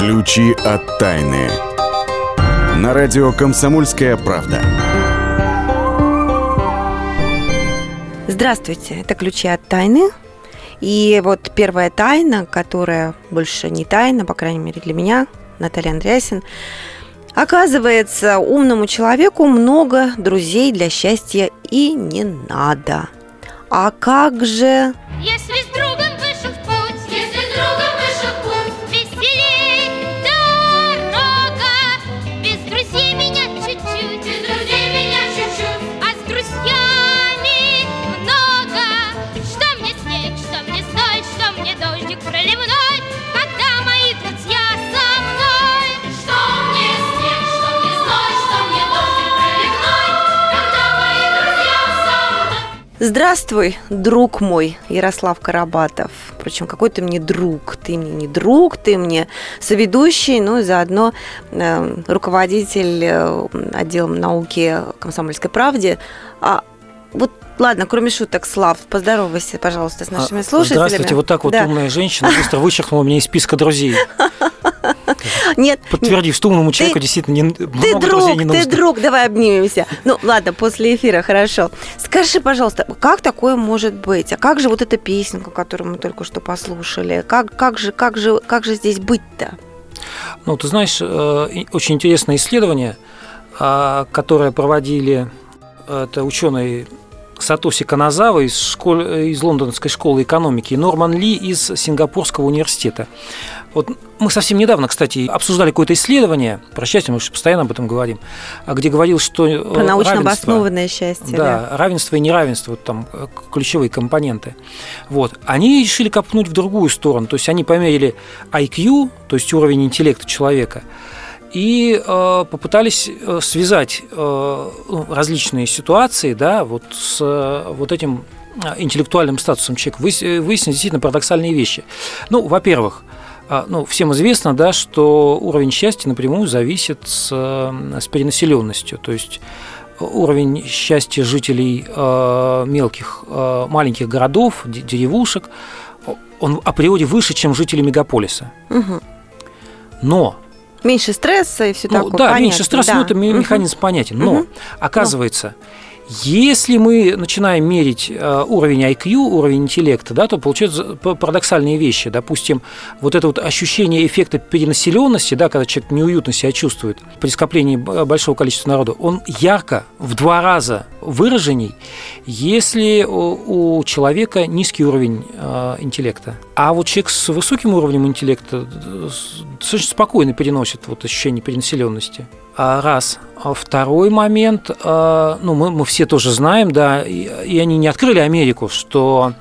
Ключи от тайны. На радио «Комсомольская правда». Здравствуйте, это «Ключи от тайны». И вот первая тайна, которая больше не тайна, по крайней мере для меня, Наталья Андреасин, Оказывается, умному человеку много друзей для счастья и не надо. А как же... Если Здравствуй, друг мой, Ярослав Карабатов. Впрочем, какой ты мне друг? Ты мне не друг, ты мне соведущий, ну и заодно э, руководитель э, отделом науки Комсомольской правде. А вот ладно, кроме шуток, Слав, поздоровайся, пожалуйста, с нашими А, слушателями. Здравствуйте, вот так вот Да. умная женщина быстро вычеркнула меня из списка друзей, Нет, подтвердив, что умному человеку Ты- действительно не, Ты много друг, друзей не ты нужно. друг, давай обнимемся. Ну, ладно, после эфира, хорошо. Скажи, пожалуйста, как такое может быть? А как же вот эта песенка, которую мы только что послушали? Как, как, же, как, же, как же здесь быть-то? Ну, ты знаешь, э, очень интересное исследование, а, которое проводили э, это ученые Сатоси Каназава из, школ- э, из лондонской школы экономики и Норман Ли из Сингапурского университета. Вот мы совсем недавно, кстати, обсуждали какое-то исследование, про счастье мы же постоянно об этом говорим, а где говорил, что э, Про научно обоснованное счастье. да, равенство и неравенство, вот там э, ключевые компоненты. Вот. Они решили копнуть в другую сторону. То есть они померили IQ, то есть уровень интеллекта человека, и э, попытались э, связать э, ну, различные ситуации да, вот с э, вот этим э, интеллектуальным статусом человека. Э, Выяснились действительно парадоксальные вещи. Ну, во-первых, ну, всем известно, да, что уровень счастья напрямую зависит с, с перенаселенностью. То есть уровень счастья жителей э, мелких, э, маленьких городов, де- деревушек, он априори выше, чем жители мегаполиса. Мгм. Но Меньше стресса и все ну, такое. да, понятно, меньше стресса, да. ну, это ме- Мгм. механизм понятен. Но, Мгм. оказывается, если мы начинаем мерить э, уровень IQ, уровень интеллекта, да, то получаются парадоксальные вещи. Допустим, вот это вот ощущение эффекта перенаселенности, да, когда человек неуютно себя чувствует при скоплении большого количества народу, он ярко в два раза выраженней, если у, человека низкий уровень э, интеллекта. А вот человек с высоким уровнем интеллекта э, с- достаточно спокойно переносит вот ощущение перенаселенности. А, Раз. А Второй момент, э, ну, мы, мы все тоже знаем, да, и, и они не открыли Америку, что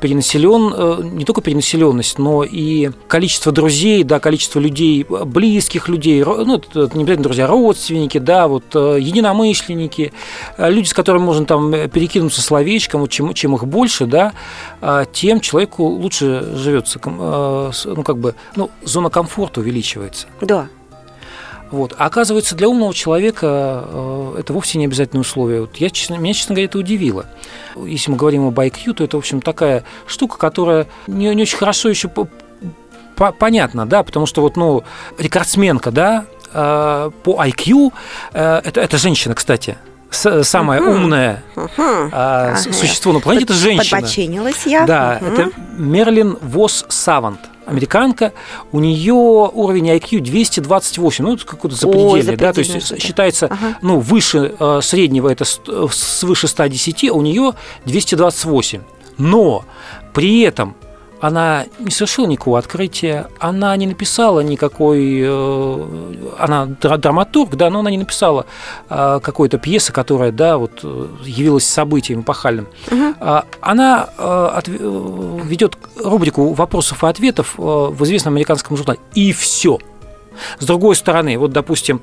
перенаселен, э, не только перенаселенность, но и количество друзей, да, количество людей, э, близких людей, ну, это не обязательно друзья, родственники, да, вот э, единомышленники, люди, с которыми можно там перекинуться словечком, вот чем, чем их больше, да, тем человеку лучше живется, ну, как бы, ну, зона комфорта увеличивается. Да. Вот. А оказывается, для умного человека э, это вовсе не обязательное условие. Вот я, честно, меня, честно говоря, это удивило. Если мы говорим об IQ, то это, в общем, такая штука, которая не, не очень хорошо еще по- по- понятна, да, потому что вот, ну, рекордсменка, да, э, по IQ, э, это, это женщина, кстати, с- самая Мгм. умная Мгм. э, Ага. с- существо на планете, это женщина. Подбоченилась я. Да, Мгм. это Мерлин Вос Савант, американка. У нее уровень IQ 228, ну, это какой-то запредельный, да, то есть считается, Ага. ну, выше э, среднего это свыше 110, а у нее 228. Но при этом она не совершила никакого открытия, она не написала никакой, э, она дра- драматург, да, но она не написала э, какой-то пьесы, которая, да, вот э, явилась событием эпохальным. А, Она ведет рубрику вопросов и ответов в известном американском журнале. И все. С другой стороны, вот, допустим,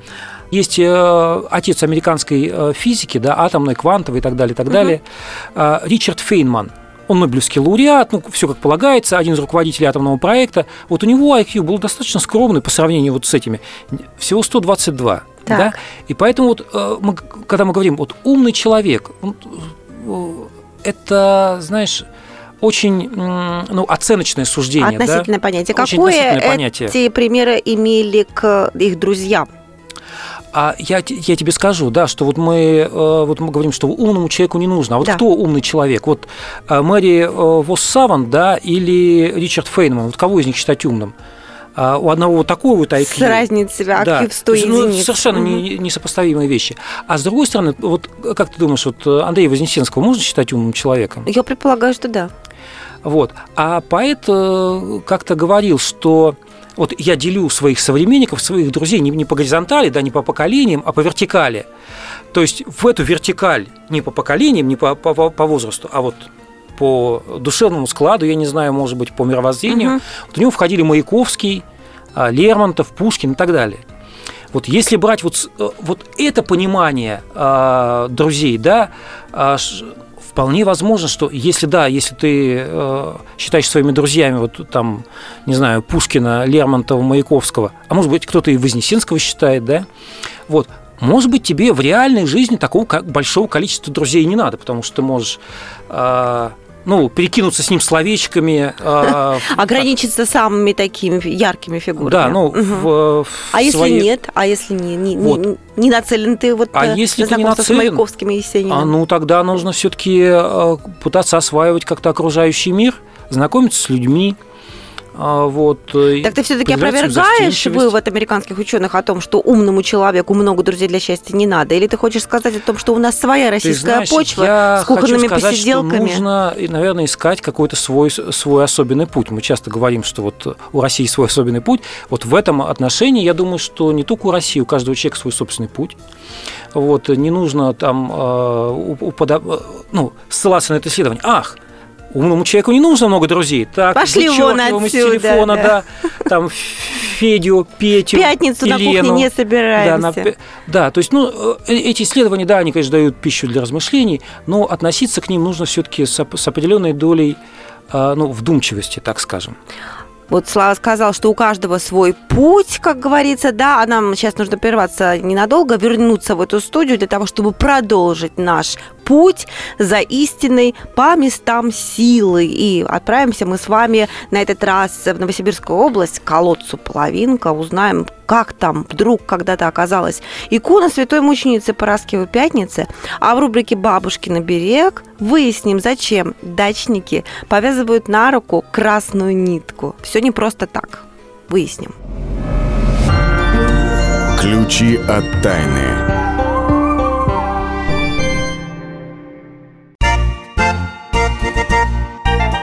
есть отец американской физики, да, атомной, квантовой и так далее, и так Мгм. далее, Ричард Фейнман. Он Нобелевский лауреат, ну, все как полагается, один из руководителей атомного проекта. Вот у него IQ был достаточно скромный по сравнению вот с этими. Всего 122. Так. Да? И поэтому вот, э, мы, когда мы говорим, вот умный человек, он, э, это, знаешь, очень ну, оценочное суждение. да? Относительное понятие. Очень Какое относительное понятие. эти примеры имели к их друзьям? А я, я тебе скажу, да, что вот мы, э, вот мы говорим, что умному человеку не нужно. А вот Да. кто умный человек? Вот э, Мэри э, Восс Саван, да, или Ричард Фейнман? Вот кого из них считать умным? А у одного вот такой вот IQ. С разницей IQ Да, в 100 то есть, ну, единиц. совершенно не- несопоставимые вещи. А с другой стороны, вот как ты думаешь, вот Андрея Вознесенского можно считать умным человеком? Я предполагаю, что да. Вот. А поэт как-то говорил, что вот я делю своих современников, своих друзей не, не по горизонтали, да, не по поколениям, а по вертикали. То есть в эту вертикаль не по поколениям, не по, по, по- возрасту, а вот по душевному складу, я не знаю, может быть, по мировоззрению. Мгм. Вот у него входили Маяковский, а, Лермонтов, Пушкин и так далее. Вот если брать вот, э, вот это понимание а, друзей, да, ш- вполне возможно, что если да, если ты э, считаешь своими друзьями вот там, не знаю, Пушкина, Лермонтова, Маяковского, а может быть кто-то и Вознесенского считает, да, вот, может быть, тебе в реальной жизни такого ка- большого количества друзей не надо, потому что ты можешь а, ну, перекинуться с ним словечками. а, Ограничиться самыми такими яркими фигурами. Да, ну, в, А если нет? А если не, не, Вот. не нацелен ты вот А э, если ты не знакомство с нацелен, Маяковским и Есениным? А ну тогда нужно все-таки пытаться осваивать как-то окружающий мир, знакомиться с людьми. А, Вот, э, Так ты все-таки опровергаешь вывод американских ученых о том, что умному человеку много друзей для счастья не надо? Или ты хочешь сказать о том, что у нас своя российская знаешь, почва с кухонными хочу сказать, посиделками? Что нужно, наверное, искать какой-то свой, свой особенный путь. Мы часто говорим, что вот у России свой особенный путь. Вот в этом отношении я думаю, что не только у России, у каждого человека свой собственный путь. Вот, не нужно там э, у- упода- э, ну, ссылаться на это исследование. Ах, умному человеку не нужно много друзей. Так, Пошли вон отсюда, телефона, да. да. там Федю, Петю, пятницу на кухне Елену. не Да, собираемся. на пе- да, то есть, ну, э, эти исследования, да, они, конечно, дают пищу для размышлений, но относиться к ним нужно все-таки с, оп- с определенной долей а, ну, вдумчивости, так скажем. Вот Слава сказал, что у каждого свой путь, как говорится, да, а нам сейчас нужно прерваться ненадолго, вернуться в эту студию для того, чтобы продолжить наш путь за истиной по местам силы. И отправимся мы с вами на этот раз в Новосибирскую область, к колодцу Половинка, узнаем, как там вдруг когда-то оказалась икона святой мученицы Параскевой Пятницы, а в рубрике «Бабушкин берег» выясним, зачем дачники повязывают на руку красную нитку. Все не просто так. Выясним. Ключи от тайны.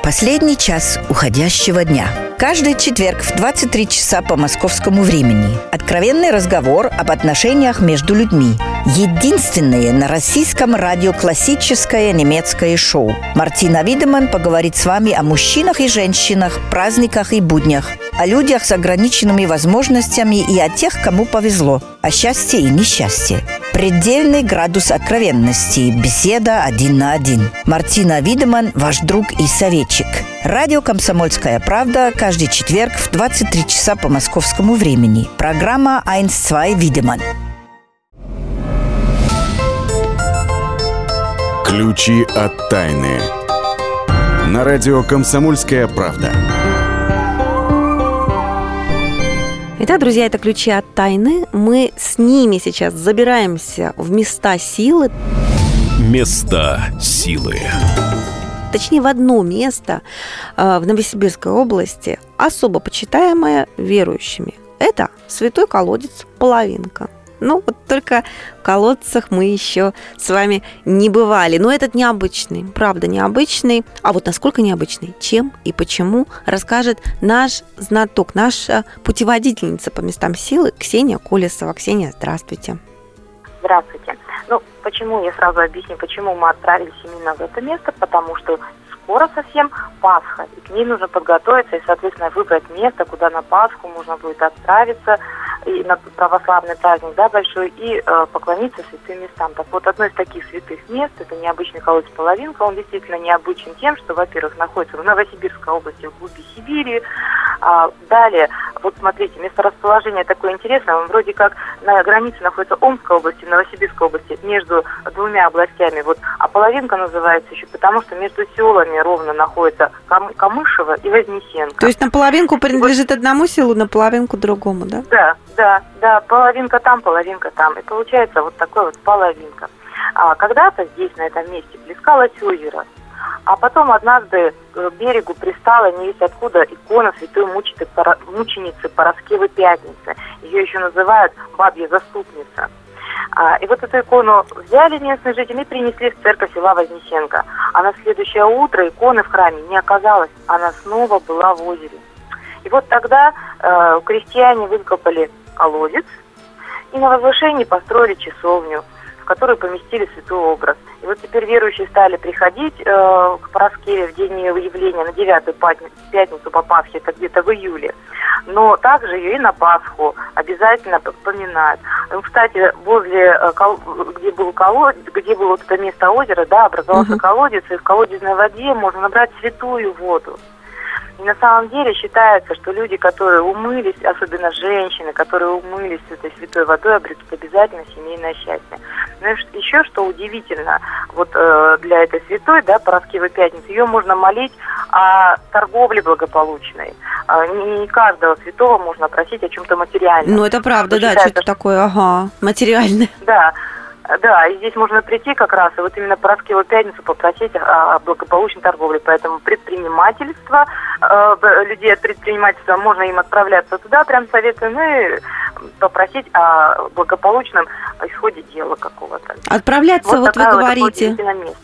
Последний час уходящего дня. Каждый четверг в 23 часа по московскому времени. Откровенный разговор об отношениях между людьми. Единственное на российском радио классическое немецкое шоу. Мартина Видеман поговорит с вами о мужчинах и женщинах, праздниках и буднях, о людях с ограниченными возможностями и о тех, кому повезло, о счастье и несчастье. Предельный градус откровенности. Беседа один на один. Мартина Видеман, ваш друг и советчик. Радио «Комсомольская правда» каждый четверг в 23 часа по московскому времени. Программа «1-2 Видеман». Ключи от тайны. На радио «Комсомольская правда». Итак, друзья, это ключи от тайны. Мы с ними сейчас забираемся в места силы, Места силы. Точнее в одно место э, в Новосибирской области, особо почитаемое верующими. Это святой колодец Половинка. Ну, вот только в колодцах мы еще с вами не бывали. Но этот необычный, правда необычный. А вот насколько необычный, чем и почему, расскажет наш знаток, наша путеводительница по местам силы Ксения Колесова. Ксения, здравствуйте. Здравствуйте. Ну, почему, я сразу объясню, почему мы отправились именно в это место, потому что скоро совсем Пасха, и к ней нужно подготовиться и, соответственно, выбрать место, куда на Пасху можно будет отправиться, и на православный праздник, да, большой, и э, поклониться святым местам. Так вот, одно из таких святых мест, это необычный колодец Половинка, он действительно необычен тем, что, во-первых, находится в Новосибирской области, в глуби Сибири, А, далее, вот смотрите, месторасположение такое интересное, он вроде как на границе находится Омской области, Новосибирской области, между двумя областями, вот, а половинка называется еще потому, что между селами ровно находится Кам- Камышево и Вознесенко. То есть на половинку принадлежит одному селу, на половинку другому, да? Да, да, да, половинка там, половинка там. И получается вот такой вот половинка. А когда-то здесь, на этом месте, плескалось озеро. А потом однажды к берегу пристала не весь откуда икона святой мученицы, Пороскевы Пятницы. Ее еще называют Бабья Заступница. А, и вот эту икону взяли местные жители и принесли в церковь села Вознесенко. А на следующее утро иконы в храме не оказалось, она снова была в озере. И вот тогда э, крестьяне выкопали колодец и на возвышении построили часовню, в которую поместили святой образ. И вот теперь верующие стали приходить э, к Пороскеве в день ее явления на девятую пятни- пятницу по Пасхе, это где-то в июле. Но также ее и на Пасху обязательно п- поминают. Ну, Кстати, возле, э, где был колодец, где было вот это место озера, да, образовался Мгм. колодец, и в колодезной воде можно набрать святую воду. И на самом деле считается, что люди, которые умылись, особенно женщины, которые умылись этой святой водой, обретут обязательно семейное счастье. Но ш- еще что удивительно, вот э, для этой святой, да, Пороскевой пятницы, ее можно молить о торговле благополучной. А, не, каждого святого можно просить о чем-то материальном. Ну, это правда, да, что-то такое, ага, материальное. Да, да, и здесь можно прийти как раз и вот именно Пороскевую пятницу попросить о благополучной торговле. Поэтому предпринимательство, э, людей от предпринимательства, можно им отправляться туда, прям советую, ну и попросить о благополучном исходе дела какого-то. Отправляться, вот, вы такая говорите, место.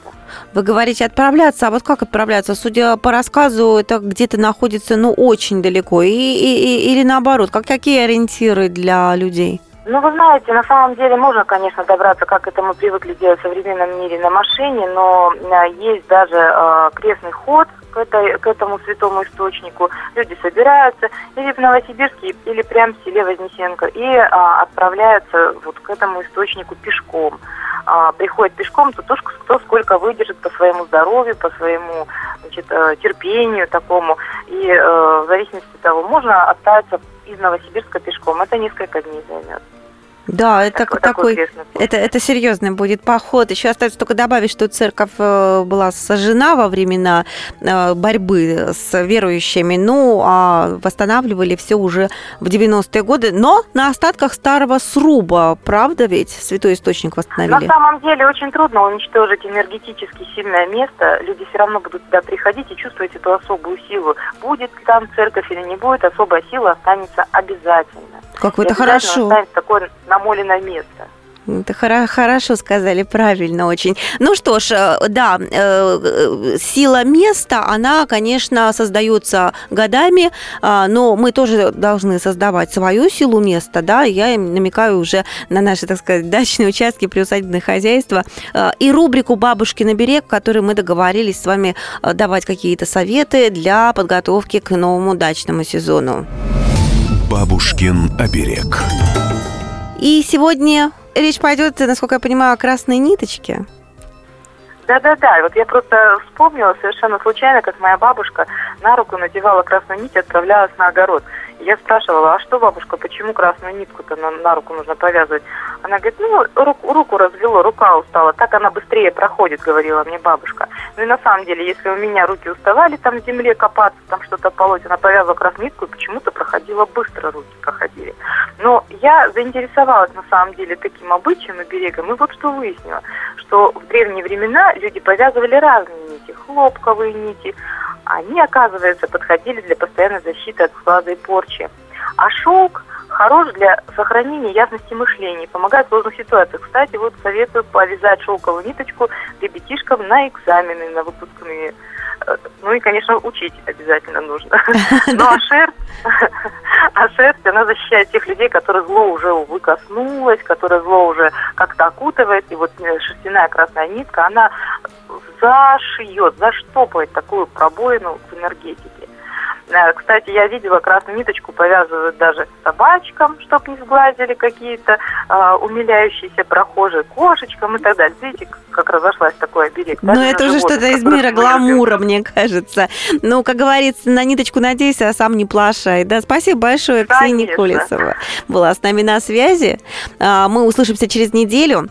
вы говорите отправляться, а вот как отправляться? Судя по рассказу, это где-то находится, ну, очень далеко, и, и- и- или наоборот, как, какие ориентиры для людей? Ну, вы знаете, на самом деле можно, конечно, добраться, как это мы привыкли делать в современном мире, на машине, но э, есть даже э, крестный ход к, этой, к этому святому источнику. Люди собираются или в Новосибирске, или прямо в селе Вознесенко, и а, отправляются вот к этому источнику пешком. А, приходят пешком, то тоже кто сколько выдержит по своему здоровью, по своему значит, э, терпению такому. И э, в зависимости от того, можно отправиться из Новосибирска пешком. Это несколько дней займет. Да, это Такой- такой, такой это, это серьезный будет поход. Еще остается только добавить, что церковь э, была сожжена во времена э, борьбы с верующими, ну, а восстанавливали все уже в 90-е годы, но на остатках старого сруба, правда ведь? Святой источник На восстановили. самом деле очень трудно уничтожить энергетически сильное место. Люди все равно будут туда приходить и чувствовать эту особую силу. Будет там церковь или не будет, особая сила останется обязательно. Как вы это хорошо. останется такое намоленное место. Это хоро- хорошо сказали, правильно очень. Ну что ж, э, да, э, э, сила места, она, конечно, создается годами, а, но мы тоже должны создавать свою силу места, да, я им намекаю уже на наши, так сказать, дачные участки, приусадебное хозяйство, э, и рубрику «Бабушки на берег», в которой мы договорились с вами давать какие-то советы для подготовки к новому дачному сезону. Бабушкин оберег. И сегодня речь пойдет, насколько я понимаю, о красной ниточке. Да-да-да, вот я просто вспомнила совершенно случайно, как моя бабушка на руку надевала красную нить и отправлялась на огород. Я спрашивала, а что, бабушка, почему красную нитку-то на, на руку нужно повязывать? Она говорит, ну, руку, руку развело, рука устала, так она быстрее проходит, говорила мне бабушка. Ну и на самом деле, если у меня руки уставали там в земле копаться, там что-то полоть, она повязывала красную нитку, и почему-то проходила быстро, руки проходили. Но я заинтересовалась на самом деле таким обычаем и берегом, и вот что выяснила, что в древние времена люди повязывали разные нити, хлопковые нити, они, оказывается, подходили для постоянной защиты от склада и порчи. А шелк хорош для сохранения ясности мышления, помогает в сложных ситуациях. Кстати, вот советую повязать шелковую ниточку ребятишкам на экзамены, на выпускные. Э, Ну и, конечно, учить обязательно нужно. Ну а шерсть, а шерсть, она защищает тех людей, которые зло уже, увы, коснулось, которое зло уже как-то окутывает. И вот э, шерстяная красная нитка, она зашьет, заштопает такую пробоину в энергетике. Э, Кстати, я видела красную ниточку повязывают даже собачкам, чтобы не сглазили какие-то э, умиляющиеся прохожие кошечкам и так далее. Видите, как разошлась такой оберег. Ну, это уже что-то из мира любим. гламура, мне кажется. Ну, как говорится, на ниточку надейся, а сам не плашай. Да, спасибо большое, Ксения Конечно. Колесова была с нами на связи. А, Мы услышимся через неделю.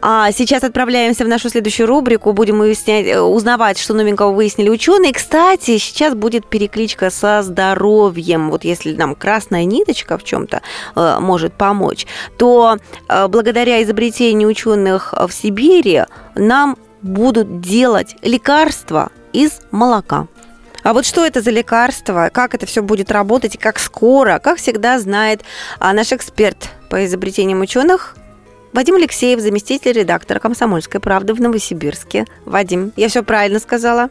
А сейчас отправляемся в нашу следующую рубрику. Будем выяснять, э, узнавать, что новенького выяснили ученые. Кстати, сейчас будет перекличка со здоровьем. Вот если нам красная ниточка в чем-то может помочь, то э, благодаря изобретению ученых в Сибири нам будут делать лекарства из молока. А вот что это за лекарство, как это все будет работать и как скоро, как всегда знает а, наш эксперт по изобретениям ученых Вадим Алексеев, заместитель редактора «Комсомольской правды» в Новосибирске. Вадим, я все правильно сказала?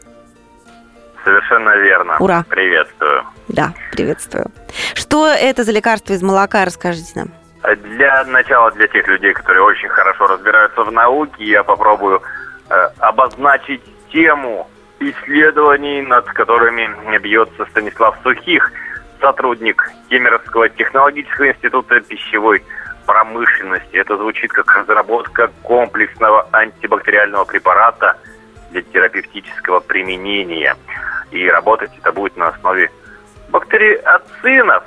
Совершенно верно. Ура. Приветствую. Да, приветствую. Что это за лекарство из молока, расскажите нам. Для начала, для тех людей, которые очень хорошо разбираются в науке, я попробую э, обозначить тему исследований, над которыми бьется Станислав Сухих, сотрудник Кемеровского технологического института пищевой промышленности. Это звучит как разработка комплексного антибактериального препарата для терапевтического применения. И работать это будет на основе бактериоцинов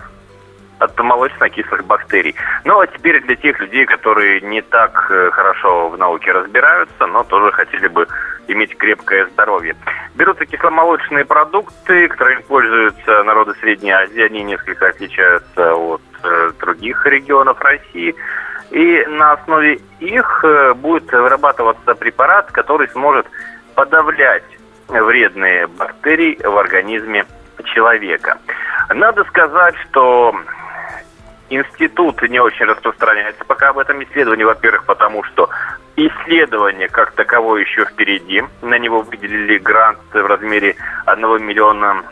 от молочно-кислых бактерий. Ну а теперь для тех людей, которые не так э, хорошо в науке разбираются, но тоже хотели бы иметь крепкое здоровье. Берутся кисломолочные продукты, которыми пользуются народы Средней Азии. Они несколько отличаются от других регионов России. И на основе их э, будет вырабатываться препарат, который сможет подавлять вредные бактерии в организме человека. Надо сказать, что институт не очень распространяется пока об этом исследовании. Во-первых, потому что исследование как таковое еще впереди. На него выделили грант в размере 1 миллиона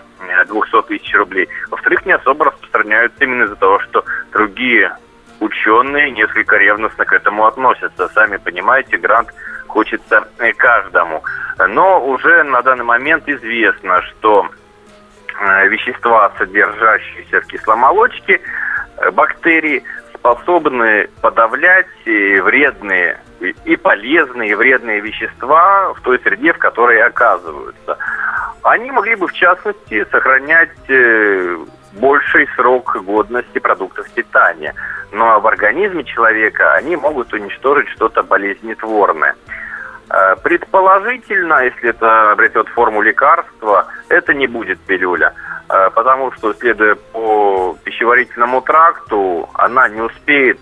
200 тысяч рублей. Во-вторых, не особо распространяются именно из-за того, что другие ученые несколько ревностно к этому относятся. Сами понимаете, грант хочется э, каждому. Но уже на данный момент известно, что э, вещества, содержащиеся в кисломолочке, э, бактерии способны подавлять вредные и полезные, и вредные вещества в той среде, в которой оказываются. Они могли бы, в частности, сохранять э, больший срок годности продуктов питания. Но в организме человека они могут уничтожить что-то болезнетворное. Э, Предположительно, если это обретет форму лекарства, это не будет пилюля. Э, Потому что, следуя по пищеварительному тракту, она не успеет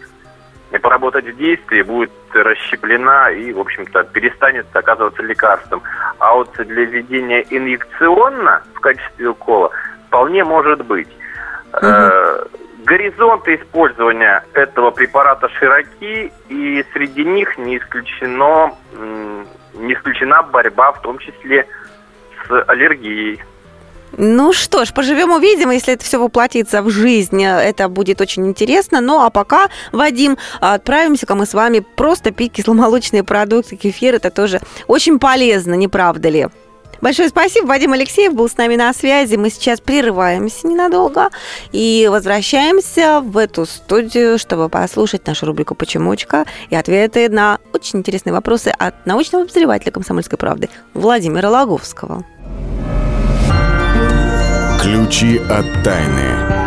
поработать в действии, будет расщеплена и, в общем-то, перестанет оказываться лекарством. А вот для введения инъекционно в качестве укола вполне может быть. Э, Горизонты использования этого препарата широки, и среди них не исключено не исключена борьба, в том числе с аллергией. Ну что ж, поживем увидим, если это все воплотится в жизнь, это будет очень интересно. Ну а пока, Вадим, отправимся-ка мы с вами просто пить кисломолочные продукты, кефир, это тоже очень полезно, не правда ли? Большое спасибо. Вадим Алексеев был с нами на связи. Мы сейчас прерываемся ненадолго и возвращаемся в эту студию, чтобы послушать нашу рубрику «Почемучка» и ответы на очень интересные вопросы от научного обозревателя «Комсомольской правды» Владимира Логовского. Ключи от тайны.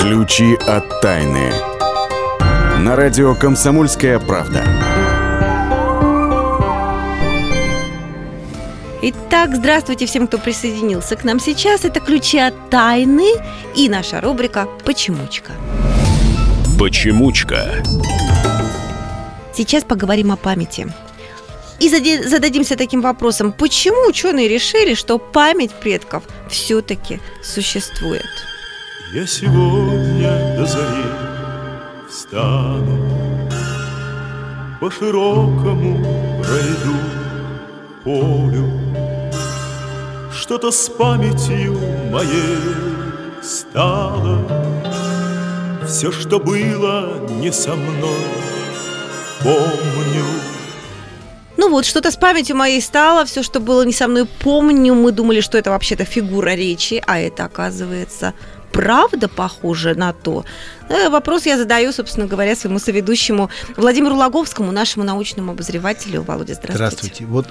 Ключи от тайны. На радио «Комсомольская правда». Итак, здравствуйте всем, кто присоединился к нам сейчас. Это «Ключи от тайны» и наша рубрика «Почемучка». Почемучка. Сейчас поговорим о памяти. И зададимся таким вопросом, почему ученые решили, что память предков все-таки существует? Я сегодня до зари встану По широкому пройду полю Что-то с памятью моей стало Все, что было не со мной, помню Ну вот, что-то с памятью моей стало, все, что было не со мной, помню. Мы думали, что это вообще-то фигура речи, а это, оказывается, правда похоже на то? Э, Вопрос я задаю, собственно говоря, своему соведущему Владимиру Логовскому, нашему научному обозревателю. Володя, здравствуйте. Здравствуйте. Вот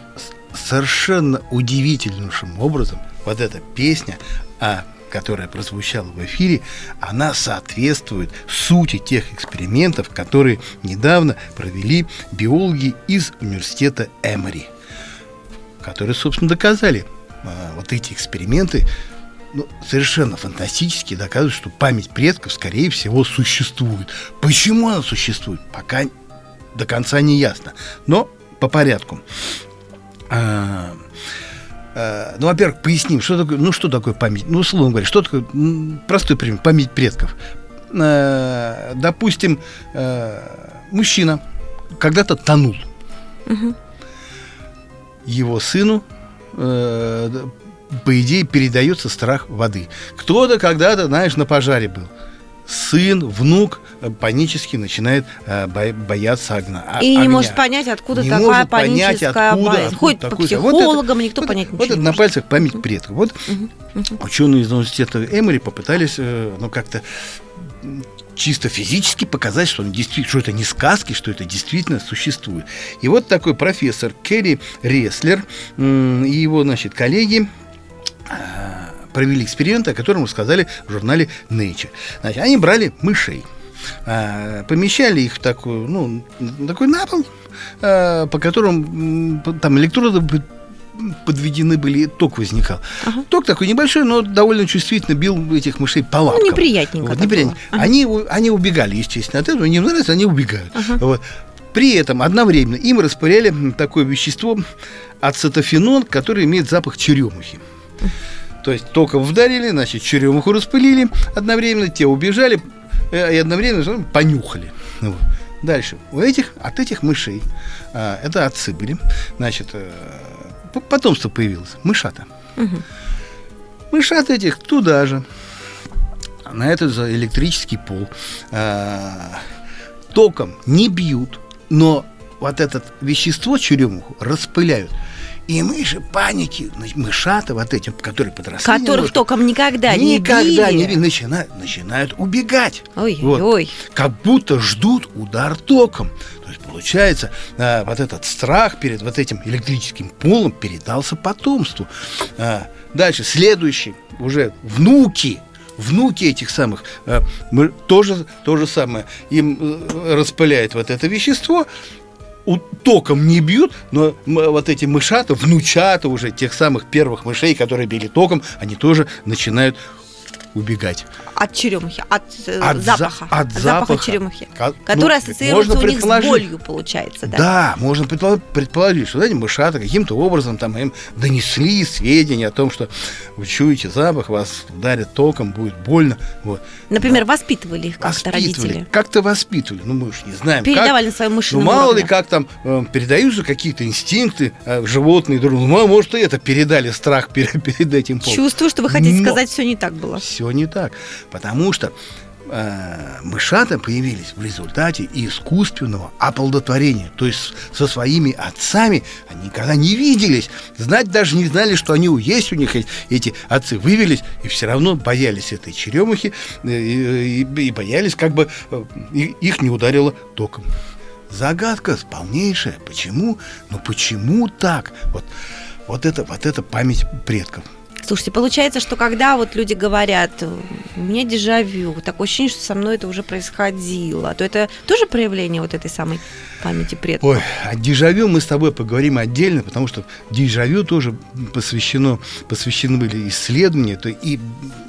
совершенно удивительнейшим образом вот эта песня, а, которая прозвучала в эфире, она соответствует сути тех экспериментов, которые недавно провели биологи из университета Эмори, которые, собственно, доказали а, вот эти эксперименты ну, совершенно фантастически доказывают, что память предков, скорее всего, существует. Почему она существует, пока до конца не ясно. Но по порядку. А, а, ну, во-первых, поясним, что такое, ну, что такое память. Ну, условно говоря, что такое простой пример, память предков. А, допустим, мужчина когда-то тонул. Его сыну э, по идее, передается страх воды. Кто-то когда-то, знаешь, на пожаре был. Сын, внук э, панически начинает э, бо- бояться огня. а- И не огня. может понять, откуда Не такая может понять, паническая откуда- боязнь. откуда Ходит по такой-то. Вот это- психологам, никто вот, понять вот это не на может. пальцах память предков. Вот ученые из университета Эмори попытались, э, ну, как-то чисто физически показать, что, он действительно, что это не сказки, что это действительно существует. И вот такой профессор Керри Реслер и его, значит, коллеги провели эксперимент, о котором рассказали в журнале Nature. Значит, они брали мышей, а, помещали их в такую, ну, такой на пол, а, по по- там электроды под- подведены были, ток возникал. Ток такой небольшой, но довольно чувствительно бил этих мышей по лапкам. Ну, неприятненько Вот, неприятненько. Ага. Они, они убегали, естественно, от этого. Им нравится, они убегают. Вот. При этом одновременно им распыляли такое вещество ацетофенон, который имеет запах черемухи. То есть только вдарили, значит, черемуху распылили одновременно, те убежали э, и одновременно понюхали. Вот. Дальше. У этих, от этих мышей, а, это отцы были, значит, п- потомство появилось, мышата. Мышат этих туда же, на этот же электрический пол. А, током не бьют, но вот это вещество, черемуху, распыляют. И мыши паники, мышата вот этим, которые подросли Которых немножко, током никогда, не никогда не били. начинают, начинают убегать. Ой-ой-ой. Вот. Как будто ждут удар током. То есть получается, а, вот этот страх перед вот этим электрическим полом передался потомству. А, дальше, следующий, уже внуки, внуки этих самых, мы, тоже то же самое, им э, распыляет вот это вещество, током не бьют, но вот эти мышата, внучата уже тех самых первых мышей, которые били током, они тоже начинают убегать. От черемухи, от, э, От за- запаха. от запаха запаха. черемухи. Ка- Который ну, ассоциируется у них с болью, получается, да? Да, можно предположить, предположить, что эти мышата каким-то образом там им донесли сведения о том, что вы чуете запах, вас ударит током, будет больно. Вот. Например, воспитывали их как-то Воспитывали, родители. как-то воспитывали. Ну, мы уж не знаем, Передавали как. на своем Ну, мышином мало уровне. ли, как там э, передаются какие-то инстинкты э, животные друг другу. Ну, Может, и это передали страх перед, перед этим полом. Чувствую, что вы хотите Но- сказать, все не так было. Все не так. Потому что э, мышата появились в результате искусственного оплодотворения. То есть со своими отцами они никогда не виделись. Знать даже не знали, что они есть у них эти отцы. Вывелись и все равно боялись этой черемухи э, и, и- и боялись, как бы э, и- их не ударило током. Загадка полнейшая. Почему? Ну почему так? Вот, вот это, вот это память предков. Слушайте, получается, что когда вот люди говорят, у меня дежавю, такое ощущение, что со мной это уже происходило, то это тоже проявление вот этой самой памяти предков? Ой, о дежавю мы с тобой поговорим отдельно, потому что дежавю тоже посвящено, посвящены были исследования, то и,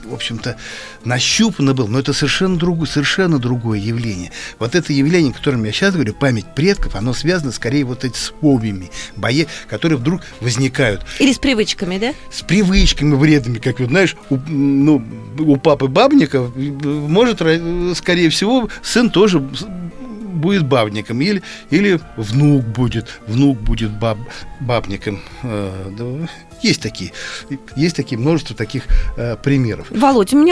в общем-то, нащупано было, но это совершенно другое, совершенно другое явление. Вот это явление, о котором я сейчас говорю, память предков, оно связано скорее вот эти с фобиями, бои, которые вдруг возникают. Или с привычками, да? С привычками вредными, как вот, знаешь, у, ну, у папы бабника может, ро- скорее всего, сын тоже будет бабником. Или, или внук будет внук будет баб, бабником. Э, есть такие есть такие множество таких э, примеров. Володь, у меня